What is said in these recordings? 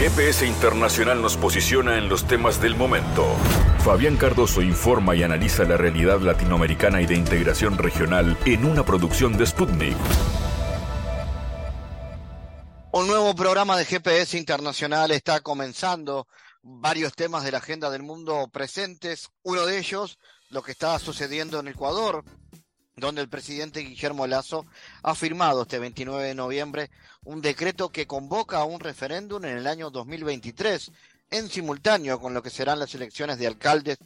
GPS Internacional nos posiciona en los temas del momento. Fabián Cardoso informa y analiza la realidad latinoamericana y de integración regional en una producción de Sputnik. Un nuevo programa de GPS Internacional está comenzando. Varios temas de la agenda del mundo presentes. Uno de ellos, lo que está sucediendo en Ecuador, donde el presidente Guillermo Lazo ha firmado este 29 de noviembre un decreto que convoca a un referéndum en el año 2023, en simultáneo con lo que serán las elecciones de alcaldes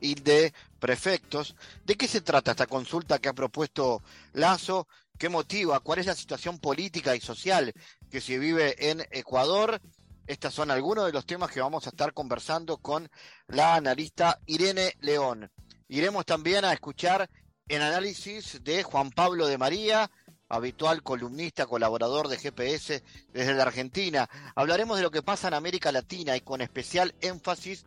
y de prefectos. ¿De qué se trata esta consulta que ha propuesto Lazo? ¿Qué motiva? ¿Cuál es la situación política y social que se vive en Ecuador? Estos son algunos de los temas que vamos a estar conversando con la analista Irene León. Iremos también a escuchar el análisis de Juan Pablo de María, habitual columnista, colaborador de GPS desde la Argentina. Hablaremos de lo que pasa en América Latina y con especial énfasis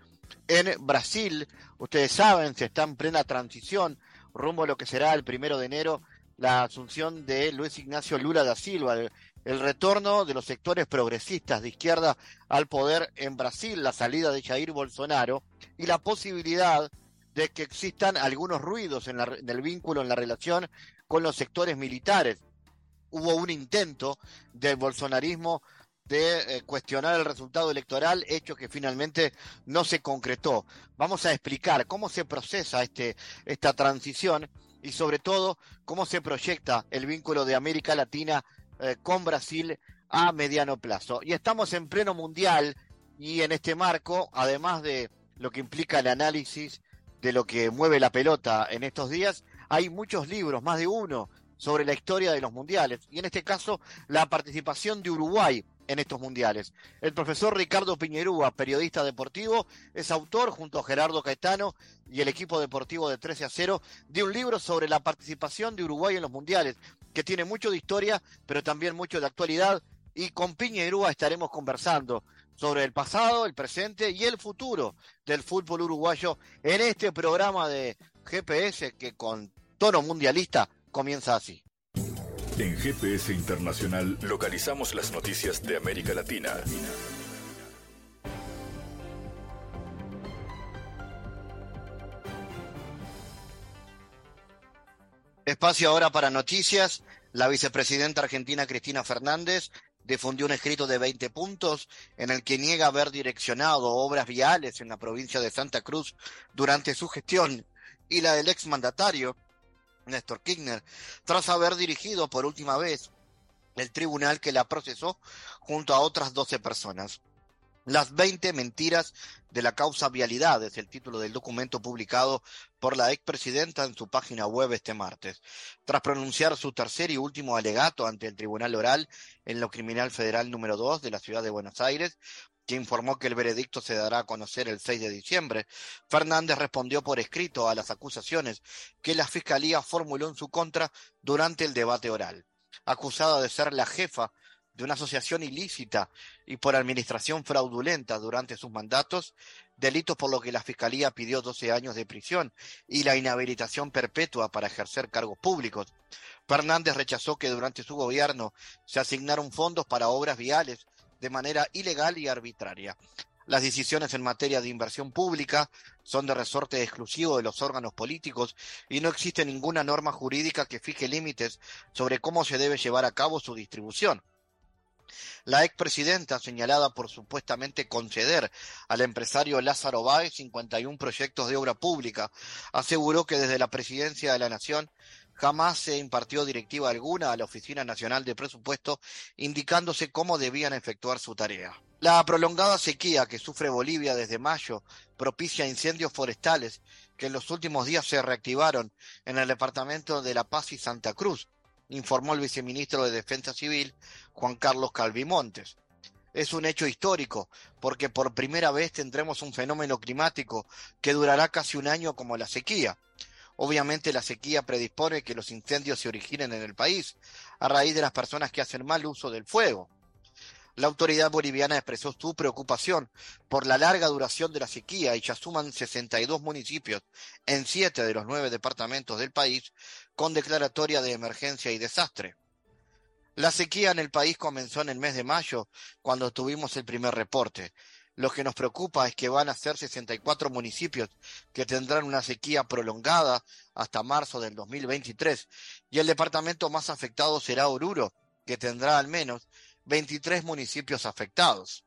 en Brasil. Ustedes saben, se está en plena transición rumbo a lo que será el primero de enero la asunción de Luis Ignacio Lula da Silva, el, el, retorno de los sectores progresistas de izquierda al poder en Brasil, la salida de Jair Bolsonaro y la posibilidad de que existan algunos ruidos en, el vínculo, en la relación con los sectores militares. Hubo un intento del bolsonarismo de eh, cuestionar el resultado electoral, hecho que finalmente no se concretó. Vamos a explicar cómo se procesa este, esta transición y sobre todo cómo se proyecta el vínculo de América Latina eh, con Brasil a mediano plazo. Y estamos en pleno mundial y en este marco, además de lo que implica el análisis de lo que mueve la pelota en estos días, hay muchos libros, más de uno, sobre la historia de los mundiales y en este caso la participación de Uruguay en estos mundiales. El profesor Ricardo Piñerúa, periodista deportivo, es autor junto a Gerardo Caetano y el equipo deportivo de 13 a 0 de un libro sobre la participación de Uruguay en los mundiales, que tiene mucho de historia, pero también mucho de actualidad. Y con Piñerúa estaremos conversando sobre el pasado, el presente y el futuro del fútbol uruguayo en este programa de GPS que con tono mundialista comienza así. En GPS Internacional localizamos las noticias de América Latina. Espacio ahora para noticias. La vicepresidenta argentina Cristina Fernández difundió un escrito de 20 puntos en el que niega haber direccionado obras viales en la provincia de Santa Cruz durante su gestión y la del exmandatario Néstor Kirchner, tras haber dirigido por última vez el tribunal que la procesó junto a otras 12 personas. Las 20 mentiras de la causa vialidad es el título del documento publicado por la expresidenta en su página web este martes. Tras pronunciar su tercer y último alegato ante el Tribunal Oral en lo Criminal Federal número 2 de la Ciudad de Buenos Aires, que informó que el veredicto se dará a conocer el 6 de diciembre, Fernández respondió por escrito a las acusaciones que la Fiscalía formuló en su contra durante el debate oral. Acusada de ser la jefa de una asociación ilícita y por administración fraudulenta durante sus mandatos, delitos por los que la Fiscalía pidió 12 años de prisión y la inhabilitación perpetua para ejercer cargos públicos. Fernández rechazó que durante su gobierno se asignaron fondos para obras viales de manera ilegal y arbitraria. Las decisiones en materia de inversión pública son de resorte exclusivo de los órganos políticos y no existe ninguna norma jurídica que fije límites sobre cómo se debe llevar a cabo su distribución. La expresidenta, señalada por supuestamente conceder al empresario Lázaro Báez 51 proyectos de obra pública, aseguró que desde la presidencia de la Nación jamás se impartió directiva alguna a la Oficina Nacional de Presupuesto indicándose cómo debían efectuar su tarea. La prolongada sequía que sufre Bolivia desde mayo propicia incendios forestales que en los últimos días se reactivaron en el departamento de La Paz y Santa Cruz, informó el viceministro de Defensa Civil, Juan Carlos Calvimontes. Es un hecho histórico, porque por primera vez tendremos un fenómeno climático que durará casi un año como la sequía. Obviamente la sequía predispone que los incendios se originen en el país, a raíz de las personas que hacen mal uso del fuego. La autoridad boliviana expresó su preocupación por la larga duración de la sequía y ya suman 62 municipios en siete de los nueve departamentos del país con declaratoria de emergencia y desastre. La sequía en el país comenzó en el mes de mayo, cuando tuvimos el primer reporte. Lo que nos preocupa es que van a ser 64 municipios que tendrán una sequía prolongada hasta marzo del 2023 y el departamento más afectado será Oruro, que tendrá al menos 23 municipios afectados.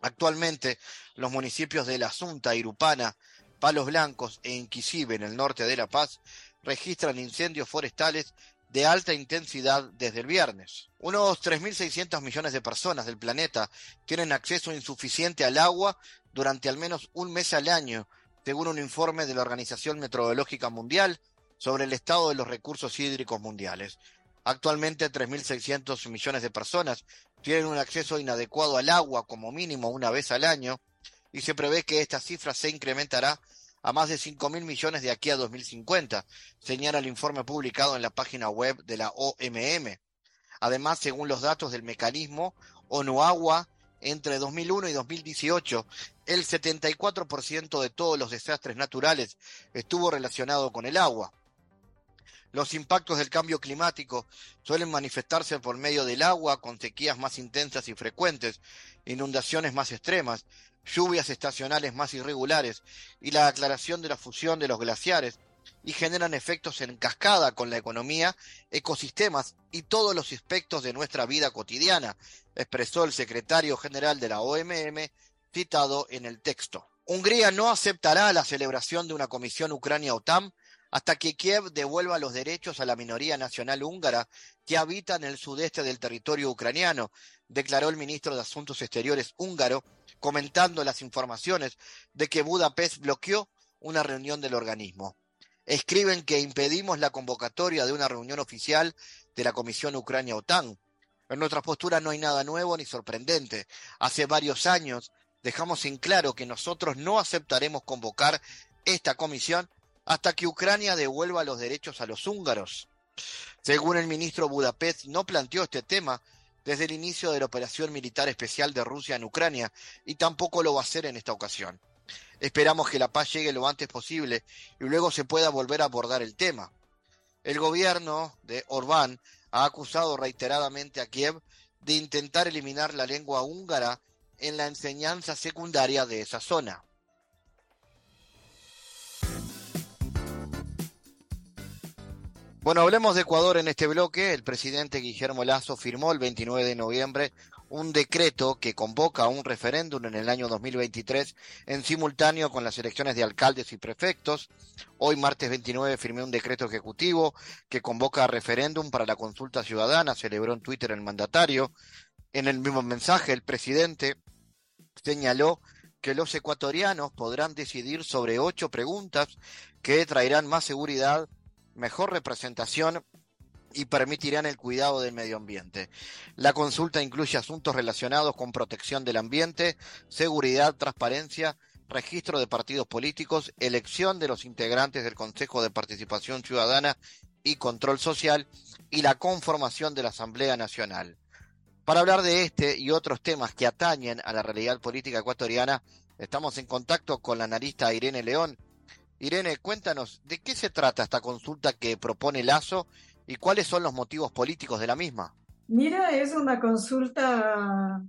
Actualmente, los municipios de La Asunta, Irupana, Palos Blancos e Inquisive en el norte de La Paz registran incendios forestales de alta intensidad desde el viernes. Unos 3.600 millones de personas del planeta tienen acceso insuficiente al agua durante al menos un mes al año, según un informe de la Organización Meteorológica Mundial sobre el estado de los recursos hídricos mundiales. Actualmente 3.600 millones de personas tienen un acceso inadecuado al agua como mínimo una vez al año y se prevé que esta cifra se incrementará a más de 5 mil millones de aquí a 2050, señala el informe publicado en la página web de la OMM. Además, según los datos del mecanismo ONU-Agua, entre 2001 y 2018, el 74% de todos los desastres naturales estuvo relacionado con el agua. Los impactos del cambio climático suelen manifestarse por medio del agua, con sequías más intensas y frecuentes, inundaciones más extremas, lluvias estacionales más irregulares y la aclaración de la fusión de los glaciares y generan efectos en cascada con la economía, ecosistemas y todos los aspectos de nuestra vida cotidiana, expresó el secretario general de la OMM citado en el texto. Hungría no aceptará la celebración de una comisión Ucrania-OTAN hasta que Kiev devuelva los derechos a la minoría nacional húngara que habita en el sudeste del territorio ucraniano, declaró el ministro de Asuntos Exteriores húngaro, comentando las informaciones de que Budapest bloqueó una reunión del organismo. Escriben que impedimos la convocatoria de una reunión oficial de la Comisión Ucrania-OTAN. En nuestra postura no hay nada nuevo ni sorprendente. Hace varios años dejamos en claro que nosotros no aceptaremos convocar esta comisión hasta que Ucrania devuelva los derechos a los húngaros. Según el ministro Budapest, no planteó este tema desde el inicio de la operación militar especial de Rusia en Ucrania y tampoco lo va a hacer en esta ocasión. Esperamos que la paz llegue lo antes posible y luego se pueda volver a abordar el tema. El gobierno de Orbán ha acusado reiteradamente a Kiev de intentar eliminar la lengua húngara en la enseñanza secundaria de esa zona. Bueno, hablemos de Ecuador en este bloque. El presidente Guillermo Lazo firmó el 29 de noviembre un decreto que convoca a un referéndum en el año 2023 en simultáneo con las elecciones de alcaldes y prefectos. Hoy, martes 29, firmé un decreto ejecutivo que convoca a referéndum para la consulta ciudadana, celebró en Twitter el mandatario. En el mismo mensaje, el presidente señaló que los ecuatorianos podrán decidir sobre ocho preguntas que traerán más seguridad mejor representación y permitirán el cuidado del medio ambiente. La consulta incluye asuntos relacionados con protección del ambiente, seguridad, transparencia, registro de partidos políticos, elección de los integrantes del Consejo de Participación Ciudadana y Control Social y la conformación de la Asamblea Nacional. Para hablar de este y otros temas que atañen a la realidad política ecuatoriana, estamos en contacto con la analista Irene León, Irene, cuéntanos, ¿de qué se trata esta consulta que propone Lazo y cuáles son los motivos políticos de la misma? Mira, es una consulta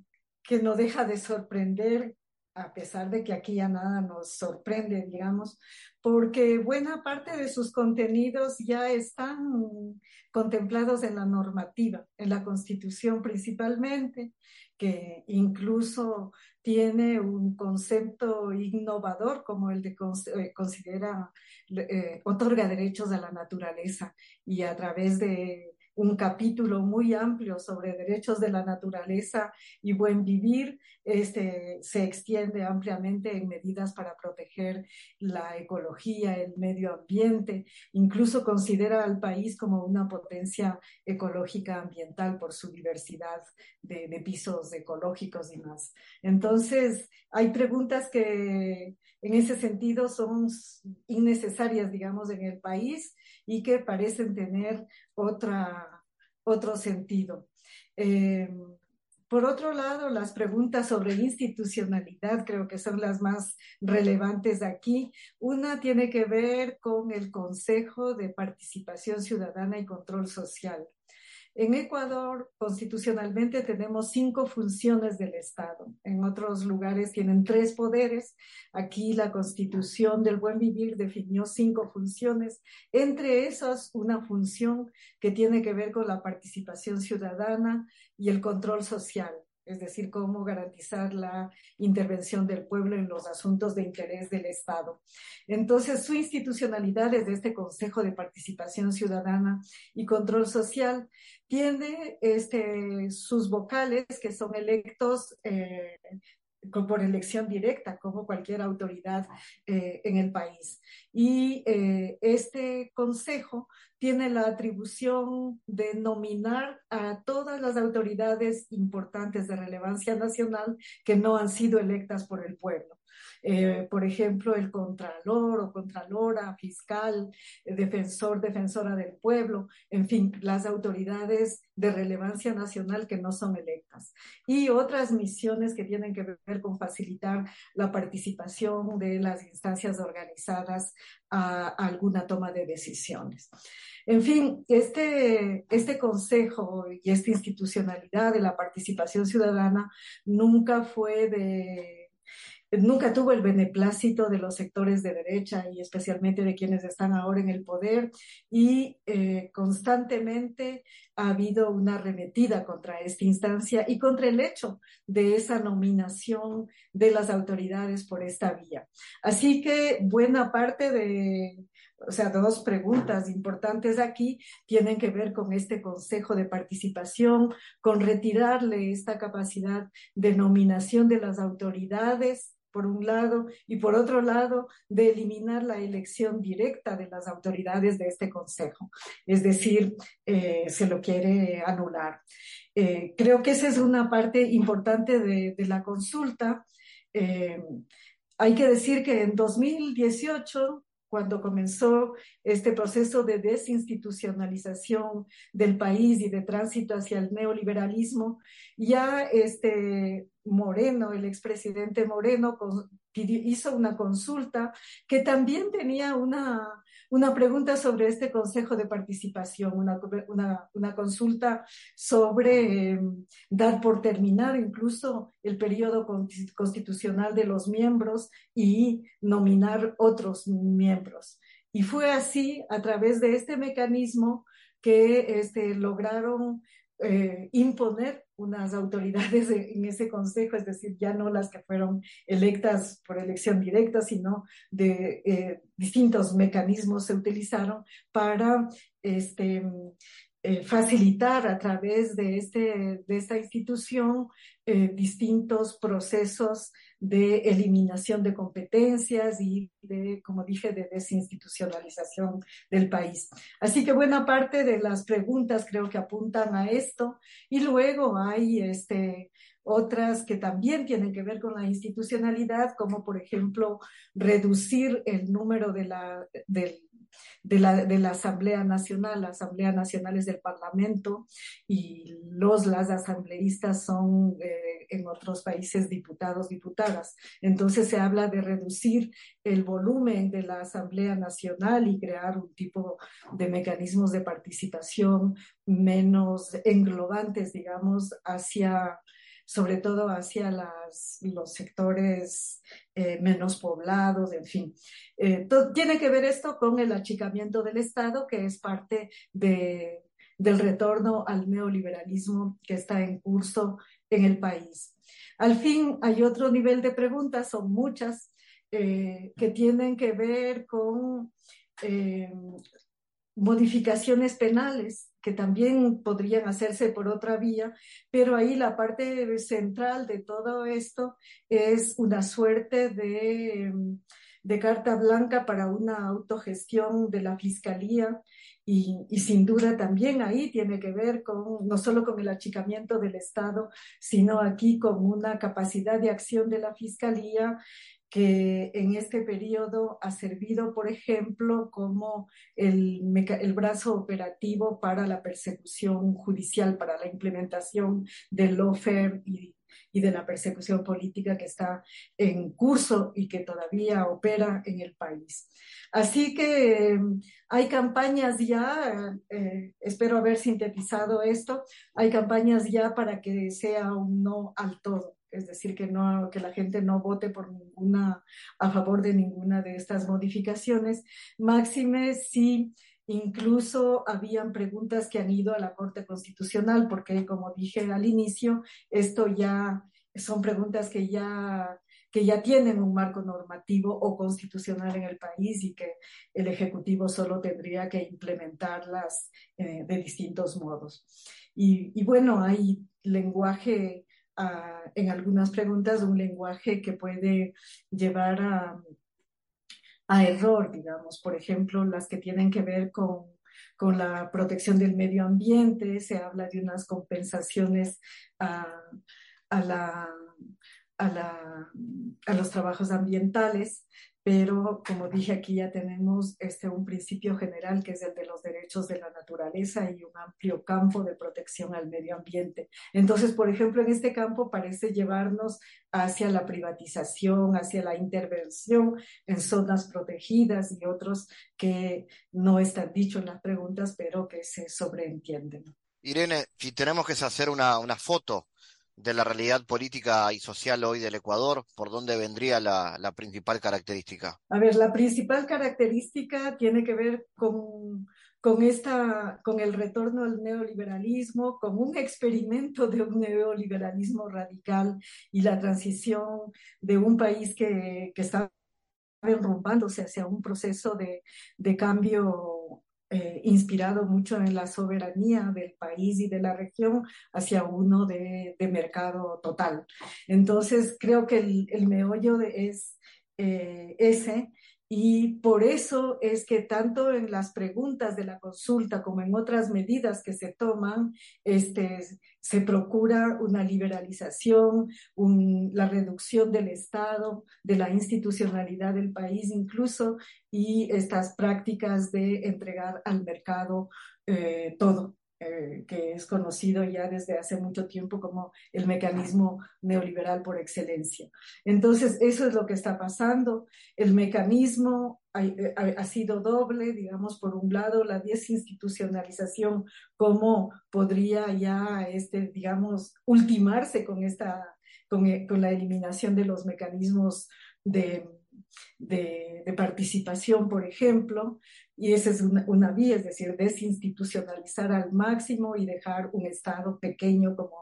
que no deja de sorprender, a pesar de que aquí ya nada nos sorprende, digamos, porque buena parte de sus contenidos ya están contemplados en la normativa, en la Constitución principalmente, que incluso tiene un concepto innovador como el de eh, considera, eh, otorga derechos a la naturaleza y a través de un capítulo muy amplio sobre derechos de la naturaleza y buen vivir, este, se extiende ampliamente en medidas para proteger la ecología, el medio ambiente, incluso considera al país como una potencia ecológica ambiental por su diversidad de, de pisos ecológicos y más. Entonces, hay preguntas que en ese sentido son innecesarias, digamos, en el país y que parecen tener otro sentido. Eh, por otro lado, las preguntas sobre institucionalidad creo que son las más relevantes aquí. Una tiene que ver con el Consejo de Participación Ciudadana y Control Social. En Ecuador, constitucionalmente, tenemos cinco funciones del Estado. En otros lugares tienen tres poderes. Aquí la Constitución del Buen Vivir definió cinco funciones. Entre esas, una función que tiene que ver con la participación ciudadana y el control social es decir, cómo garantizar la intervención del pueblo en los asuntos de interés del Estado. Entonces, su institucionalidad desde este Consejo de Participación Ciudadana y Control Social tiene este, sus vocales que son electos eh, por elección directa, como cualquier autoridad eh, en el país. Y eh, este consejo tiene la atribución de nominar a todas las autoridades importantes de relevancia nacional que no han sido electas por el pueblo. Eh, por ejemplo, el contralor o contralora, fiscal, defensor, defensora del pueblo, en fin, las autoridades de relevancia nacional que no son electas. Y otras misiones que tienen que ver con facilitar la participación de las instancias organizadas a, alguna toma de decisiones. En fin, este, este consejo y esta institucionalidad de la participación ciudadana nunca fue de nunca tuvo el beneplácito de los sectores de derecha y especialmente de quienes están ahora en el poder y eh, constantemente ha habido una arremetida contra esta instancia y contra el hecho de esa nominación de las autoridades por esta vía. Así que buena parte de, o sea, dos preguntas importantes aquí tienen que ver con este Consejo de Participación, con retirarle esta capacidad de nominación de las autoridades por un lado, y por otro lado, de eliminar la elección directa de las autoridades de este Consejo. Es decir, eh, se lo quiere anular. Eh, creo que esa es una parte importante de, la consulta. Eh, hay que decir que en 2018 cuando comenzó este proceso de desinstitucionalización del país y de tránsito hacia el neoliberalismo, ya este Moreno, el expresidente Moreno, hizo una consulta que también tenía una, una pregunta sobre este Consejo de Participación, una, una, consulta sobre dar por terminar incluso el periodo constitucional de los miembros y nominar otros miembros. Y fue así, a través de este mecanismo, que este, lograron eh, imponer unas autoridades en ese consejo, es decir, ya no las que fueron electas por elección directa, sino de eh, distintos mecanismos se utilizaron para este, eh, facilitar a través de, este, de esta institución eh, distintos procesos de eliminación de competencias y de, como dije, de desinstitucionalización del país. Así que buena parte de las preguntas creo que apuntan a esto y luego hay este, otras que también tienen que ver con la institucionalidad, como por ejemplo reducir el número de la, del de la, de la Asamblea Nacional, la Asamblea Nacional es del Parlamento y los, las asambleístas son eh, en otros países diputados, diputadas. Entonces se habla de reducir el volumen de la Asamblea Nacional y crear un tipo de mecanismos de participación menos englobantes, digamos, hacia sobre todo hacia los sectores eh, menos poblados, en fin. Eh, tiene que ver esto con el achicamiento del Estado, que es parte de, del retorno al neoliberalismo que está en curso en el país. Al fin, hay otro nivel de preguntas, son muchas, eh, que tienen que ver con modificaciones penales que también podrían hacerse por otra vía, pero ahí la parte central de todo esto es una suerte de, de carta blanca para una autogestión de la fiscalía y, y, sin duda también ahí tiene que ver con no solo con el achicamiento del Estado, sino aquí con una capacidad de acción de la fiscalía que en este periodo ha servido, por ejemplo, como el, brazo operativo para la persecución judicial, para la implementación del lawfare y y de la persecución política que está en curso y que todavía opera en el país. Así que eh, hay campañas ya, eh, espero haber sintetizado esto, hay campañas ya para que sea un no al todo es decir, que, no, que la gente no vote por ninguna, a favor de ninguna de estas modificaciones. Máxime si incluso habían preguntas que han ido a la Corte Constitucional, porque como dije al inicio, esto ya son preguntas que ya que ya tienen un marco normativo o constitucional en el país y que el Ejecutivo solo tendría que implementarlas eh, de distintos modos. Y, bueno, hay lenguaje en algunas preguntas un lenguaje que puede llevar a, error, digamos, por ejemplo, las que tienen que ver con, con la protección del medio ambiente, se habla de unas compensaciones a la, a, la, a, los trabajos ambientales, pero como dije aquí ya tenemos este, un principio general que es el de los derechos de la naturaleza y un amplio campo de protección al medio ambiente. Entonces, por ejemplo, en este campo parece llevarnos hacia la privatización, hacia la intervención en zonas protegidas y otros que no están dichos en las preguntas, pero que se sobreentienden. Irene, si tenemos que hacer una, una foto de la realidad política y social hoy del Ecuador, ¿por dónde vendría la, la, principal característica? A ver, la principal característica tiene que ver con, con, esta, con el retorno al neoliberalismo, con un experimento de un neoliberalismo radical y la transición de un país que, que está enrumbándose hacia un proceso de, de cambio eh, inspirado mucho en la soberanía del país y de la región hacia uno de, mercado total. Entonces, creo que el, el meollo de, es eh, ese y por eso es que tanto en las preguntas de la consulta como en otras medidas que se toman, este, se procura una liberalización, la reducción del Estado, de la institucionalidad del país incluso, y estas prácticas de entregar al mercado eh, todo. Eh, que es conocido ya desde hace mucho tiempo como el mecanismo neoliberal por excelencia. Entonces, eso es lo que está pasando. El mecanismo ha, eh, ha, sido doble, digamos, por un lado, la desinstitucionalización, cómo podría ya, este, digamos, ultimarse con, esta, con, eh, con la eliminación de los mecanismos de, de, participación, por ejemplo, y esa es una, una, vía, es decir, desinstitucionalizar al máximo y dejar un Estado pequeño como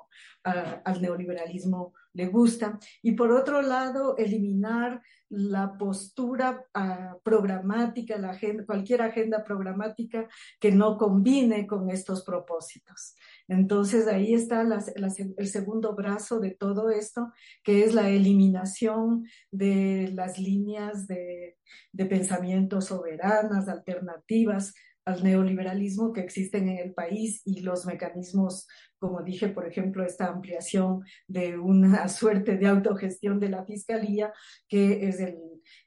uh, al neoliberalismo le gusta. Y por otro lado, eliminar la postura uh, programática, la agenda, cualquier agenda programática que no combine con estos propósitos. Entonces ahí está el segundo brazo de todo esto, que es la eliminación de las líneas de, de pensamiento soberanas, alternativas al neoliberalismo que existen en el país y los mecanismos, como dije, por ejemplo, esta ampliación de una suerte de autogestión de la fiscalía, que es el,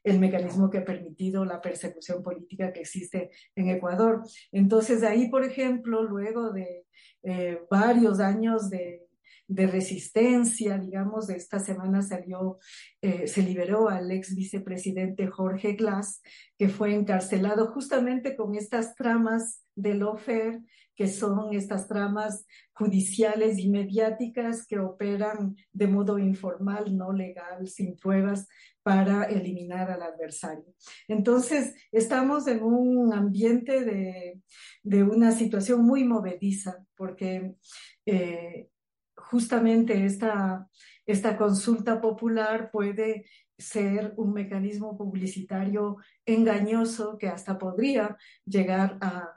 el mecanismo que ha permitido la persecución política que existe en Ecuador. Entonces, ahí, por ejemplo, luego de eh, varios años de, de, resistencia, digamos, de esta semana salió, eh, se liberó al ex vicepresidente Jorge Glass, que fue encarcelado justamente con estas tramas del OFER, que son estas tramas judiciales y mediáticas que operan de modo informal, no legal, sin pruebas, para eliminar al adversario. Entonces, estamos en un ambiente de, de una situación muy movediza, porque eh, justamente esta, esta consulta popular puede ser un mecanismo publicitario engañoso que hasta podría llegar a,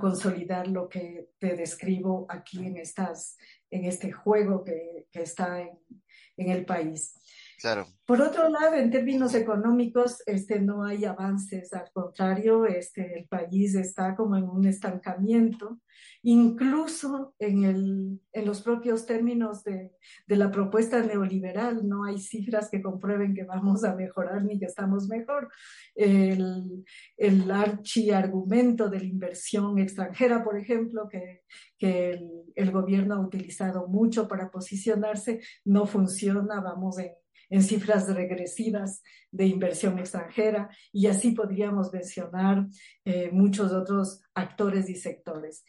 consolidar lo que te describo aquí en, estas, en este juego que, está en el país. Claro. Por otro lado, en términos económicos, este, no hay avances, al contrario, este, el país está como en un estancamiento, incluso en, el, en los propios términos de, de, la propuesta neoliberal, no hay cifras que comprueben que vamos a mejorar ni que estamos mejor. El, el archiargumento de la inversión extranjera, por ejemplo, que, que el, el, gobierno ha utilizado mucho para posicionarse, no funciona, vamos en, en cifras regresivas de inversión extranjera y así podríamos mencionar eh, muchos otros actores y sectores.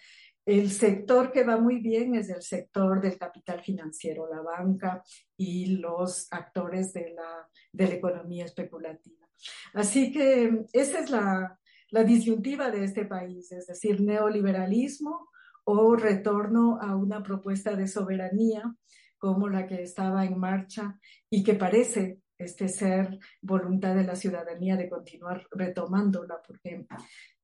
El sector que va muy bien es el sector del capital financiero, la banca y los actores de la, de la economía especulativa. Así que esa es la, la disyuntiva de este país, es decir, neoliberalismo o retorno a una propuesta de soberanía como la que estaba en marcha y que parece este ser voluntad de la ciudadanía de continuar retomándola, porque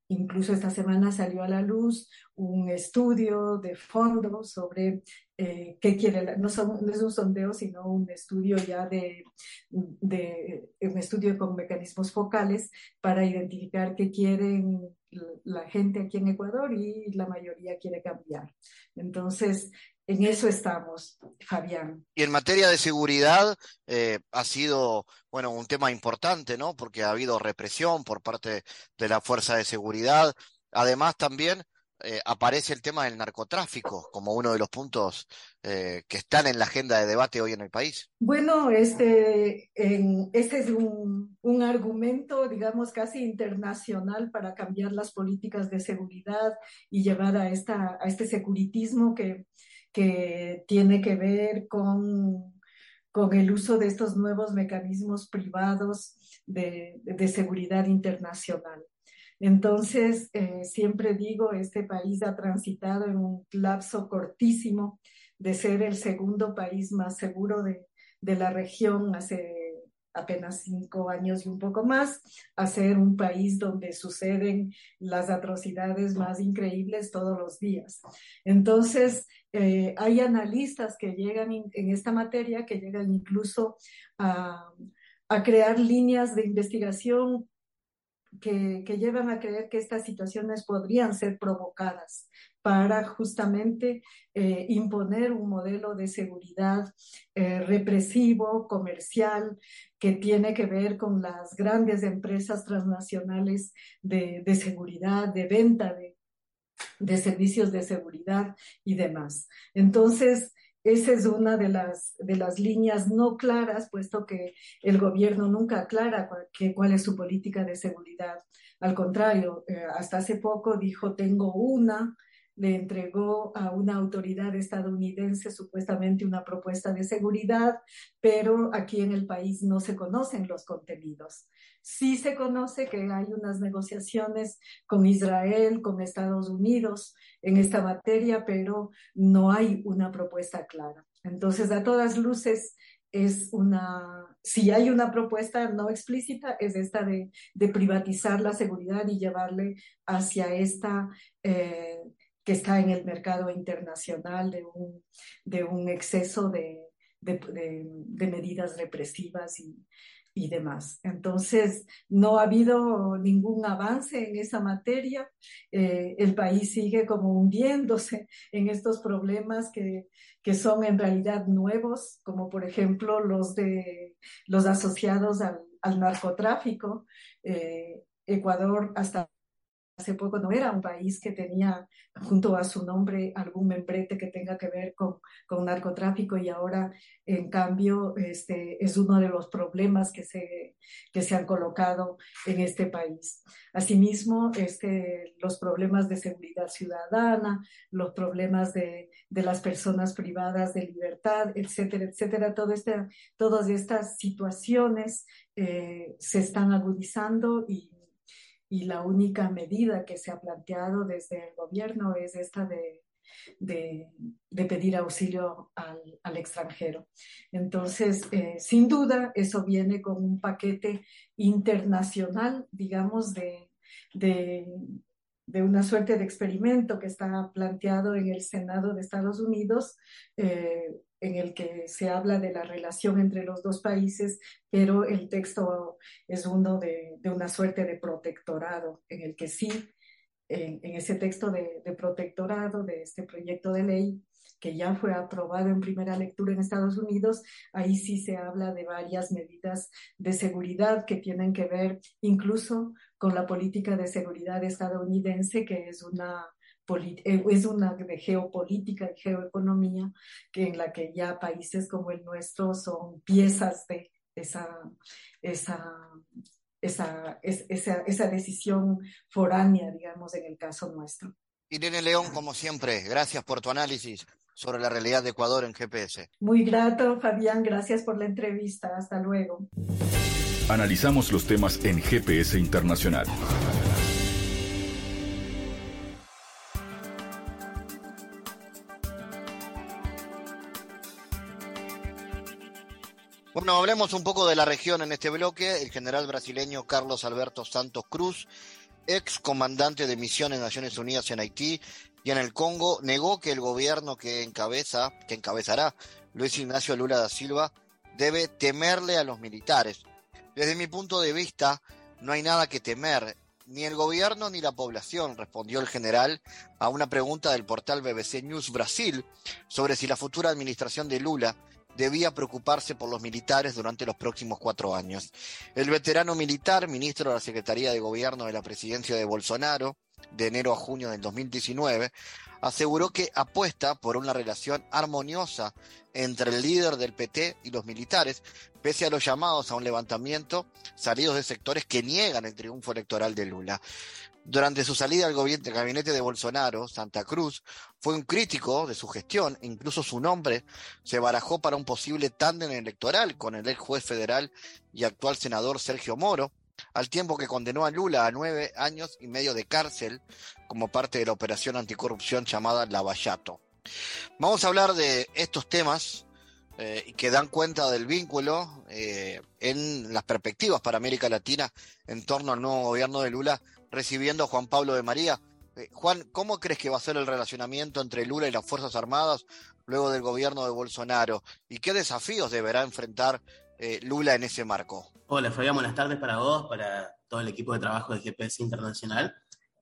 Incluso esta semana salió a la luz un estudio de fondo sobre eh, qué quiere, no, son, no, es un sondeo, sino un estudio ya de, un estudio con mecanismos focales para identificar qué quieren la gente aquí en Ecuador y la mayoría quiere cambiar. Entonces, en eso estamos, Fabián. Y en materia de seguridad eh, ha sido, bueno, un tema importante, ¿no? Porque ha habido represión por parte de la fuerza de seguridad. Además, también eh, aparece el tema del narcotráfico como uno de los puntos eh, que están en la agenda de debate hoy en el país. Bueno, este, en, este es un, un, argumento, digamos, casi internacional para cambiar las políticas de seguridad y llevar a, esta, a este securitismo que que tiene que ver con, con el uso de estos nuevos mecanismos privados de, de seguridad internacional. Entonces, eh, siempre digo, este país ha transitado en un lapso cortísimo de ser el segundo país más seguro de, de la región hace apenas cinco años y un poco más, a ser un país donde suceden las atrocidades más increíbles todos los días. Entonces, eh, hay analistas que llegan en, en, esta materia, que llegan incluso a, crear líneas de investigación que, que, llevan a creer que estas situaciones podrían ser provocadas para justamente eh, imponer un modelo de seguridad eh, represivo, comercial, que tiene que ver con las grandes empresas transnacionales de, de seguridad, de venta de, de servicios de seguridad y demás. Entonces, esa es una de las, de las líneas no claras, puesto que el gobierno nunca aclara cuál, que, cuál es su política de seguridad. Al contrario, eh, hasta hace poco dijo, tengo una, le entregó a una autoridad estadounidense supuestamente una propuesta de seguridad, pero aquí en el país no se conocen los contenidos. Sí se conoce que hay unas negociaciones con Israel, con Estados Unidos en esta materia, pero no hay una propuesta clara. Entonces, a todas luces, es una, si hay una propuesta no explícita, es esta de, de privatizar la seguridad y llevarle hacia esta eh, que está en el mercado internacional de un, de un exceso de, de, medidas represivas y, y demás. Entonces, no ha habido ningún avance en esa materia. Eh, el país sigue como hundiéndose en estos problemas que, que, son en realidad nuevos, como por ejemplo los, de, los asociados al, al narcotráfico. Eh, Ecuador hasta hace poco no era un país que tenía junto a su nombre algún membrete que tenga que ver con, con narcotráfico y ahora en cambio este, es uno de los problemas que se, que se han colocado en este país. Asimismo, este, los problemas de seguridad ciudadana, los problemas de, de las personas privadas de libertad, etcétera, etcétera, todo este, todas estas situaciones eh, se están agudizando y y la única medida que se ha planteado desde el gobierno es esta de, de, pedir auxilio al, al extranjero. Entonces, eh, sin duda, eso viene con un paquete internacional, digamos, de, de, de, una suerte de experimento que está planteado en el Senado de Estados Unidos, eh, en el que se habla de la relación entre los dos países, pero el texto es uno de, de una suerte de protectorado, en el que sí, en, en ese texto de, de, protectorado, de este proyecto de ley, que ya fue aprobado en primera lectura en Estados Unidos, ahí sí se habla de varias medidas de seguridad que tienen que ver incluso con la política de seguridad estadounidense, que es una es una de geopolítica y geoeconomía que en la que ya países como el nuestro son piezas de esa, esa, esa, esa, esa decisión foránea, digamos, en el caso nuestro. Irene León, como siempre, gracias por tu análisis sobre la realidad de Ecuador en GPS. Muy grato, Fabián, gracias por la entrevista. Hasta luego. Analizamos los temas en GPS Internacional. Bueno, hablemos un poco de la región en este bloque. El general brasileño Carlos Alberto Santos Cruz, ex comandante de misiones de Naciones Unidas en Haití y en el Congo, negó que el gobierno que encabeza, que encabezará Luis Ignacio Lula da Silva, debe temerle a los militares. Desde mi punto de vista, no hay nada que temer, ni el gobierno ni la población, respondió el general a una pregunta del portal BBC News Brasil sobre si la futura administración de Lula debía preocuparse por los militares durante los próximos cuatro años. El veterano militar, ministro de la Secretaría de Gobierno de la presidencia de Bolsonaro, de enero a junio del 2019, aseguró que apuesta por una relación armoniosa entre el líder del PT y los militares, pese a los llamados a un levantamiento salidos de sectores que niegan el triunfo electoral de Lula. Durante su salida al gabinete de Bolsonaro, Santa Cruz fue un crítico de su gestión, incluso su nombre se barajó para un posible tándem electoral con el ex juez federal y actual senador Sergio Moro, al tiempo que condenó a Lula a nueve años y medio de cárcel como parte de la operación anticorrupción llamada Lavallato. Vamos a hablar de estos temas eh, que dan cuenta del vínculo eh, en las perspectivas para América Latina en torno al nuevo gobierno de Lula recibiendo a Juan Pablo de María. Eh, Juan, ¿cómo crees que va a ser el relacionamiento entre Lula y las Fuerzas Armadas luego del gobierno de Bolsonaro? ¿Y qué desafíos deberá enfrentar eh, Lula en ese marco? Hola Fabián, buenas tardes para vos, para todo el equipo de trabajo de GPS Internacional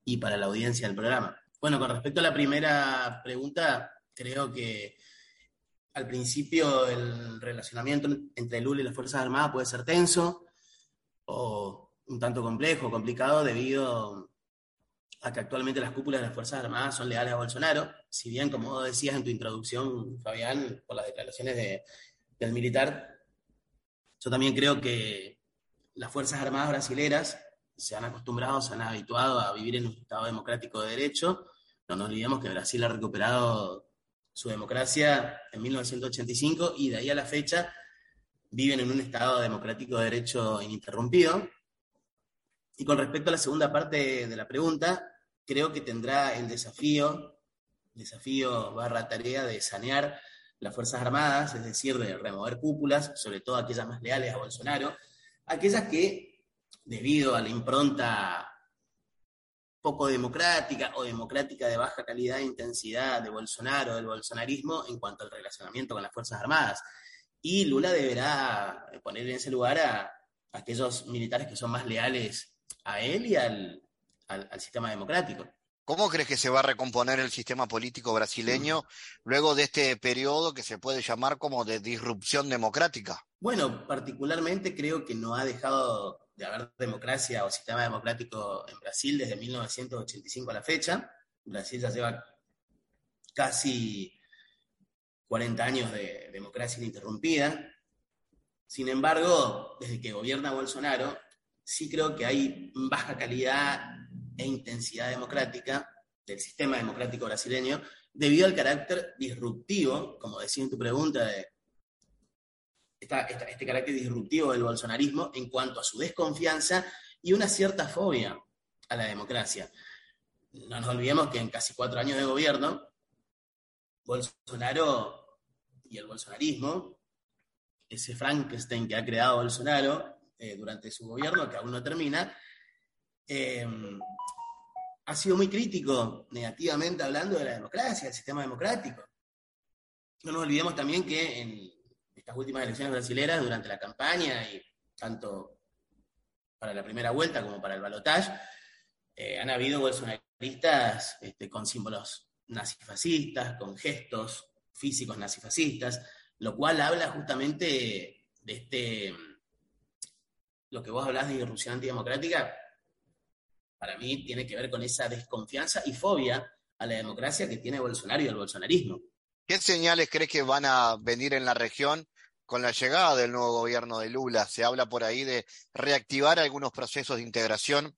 y para la audiencia del programa. Bueno, con respecto a la primera pregunta, creo que al principio el relacionamiento entre Lula y las Fuerzas Armadas puede ser tenso o un tanto complejo, complicado, debido a que actualmente las cúpulas de las Fuerzas Armadas son leales a Bolsonaro, si bien, como decías en tu introducción, Fabián, por las declaraciones del militar, yo también creo que las Fuerzas Armadas brasileras se han acostumbrado, se han habituado a vivir en un Estado democrático de derecho. No nos olvidemos que Brasil ha recuperado su democracia en 1985 y de ahí a la fecha viven en un Estado democrático de derecho ininterrumpido. Y con respecto a la segunda parte de la pregunta, creo que tendrá el desafío, desafío barra tarea de sanear las Fuerzas Armadas, es decir, de remover cúpulas, sobre todo aquellas más leales a Bolsonaro, aquellas que, debido a la impronta poco democrática o democrática de baja calidad e intensidad de Bolsonaro, del bolsonarismo, en cuanto al relacionamiento con las Fuerzas Armadas. Y Lula deberá poner en ese lugar a aquellos militares que son más leales a él y al, sistema democrático. ¿Cómo crees que se va a recomponer el sistema político brasileño luego de este periodo que se puede llamar como de disrupción democrática? Bueno, particularmente creo que no ha dejado de haber democracia o sistema democrático en Brasil desde 1985 a la fecha. Brasil ya lleva casi 40 años de democracia ininterrumpida. Sin embargo, desde que gobierna Bolsonaro, sí creo que hay baja calidad e intensidad democrática del sistema democrático brasileño debido al carácter disruptivo, como decía en tu pregunta, de este carácter disruptivo del bolsonarismo en cuanto a su desconfianza y una cierta fobia a la democracia. No nos olvidemos que en casi cuatro años de gobierno, Bolsonaro y el bolsonarismo, ese Frankenstein que ha creado Bolsonaro, eh, durante su gobierno, que aún no termina, eh, ha sido muy crítico, negativamente hablando de la democracia, del sistema democrático. No nos olvidemos también que en estas últimas elecciones brasileñas, durante la campaña y tanto para la primera vuelta como para el balotaje, eh, han habido bolsonaristas este, con símbolos nazifascistas, con gestos físicos nazifascistas, lo cual habla justamente de este lo que vos hablás de irrupción antidemocrática, para mí tiene que ver con esa desconfianza y fobia a la democracia que tiene Bolsonaro y el bolsonarismo. ¿Qué señales crees que van a venir en la región con la llegada del nuevo gobierno de Lula? Se habla por ahí de reactivar algunos procesos de integración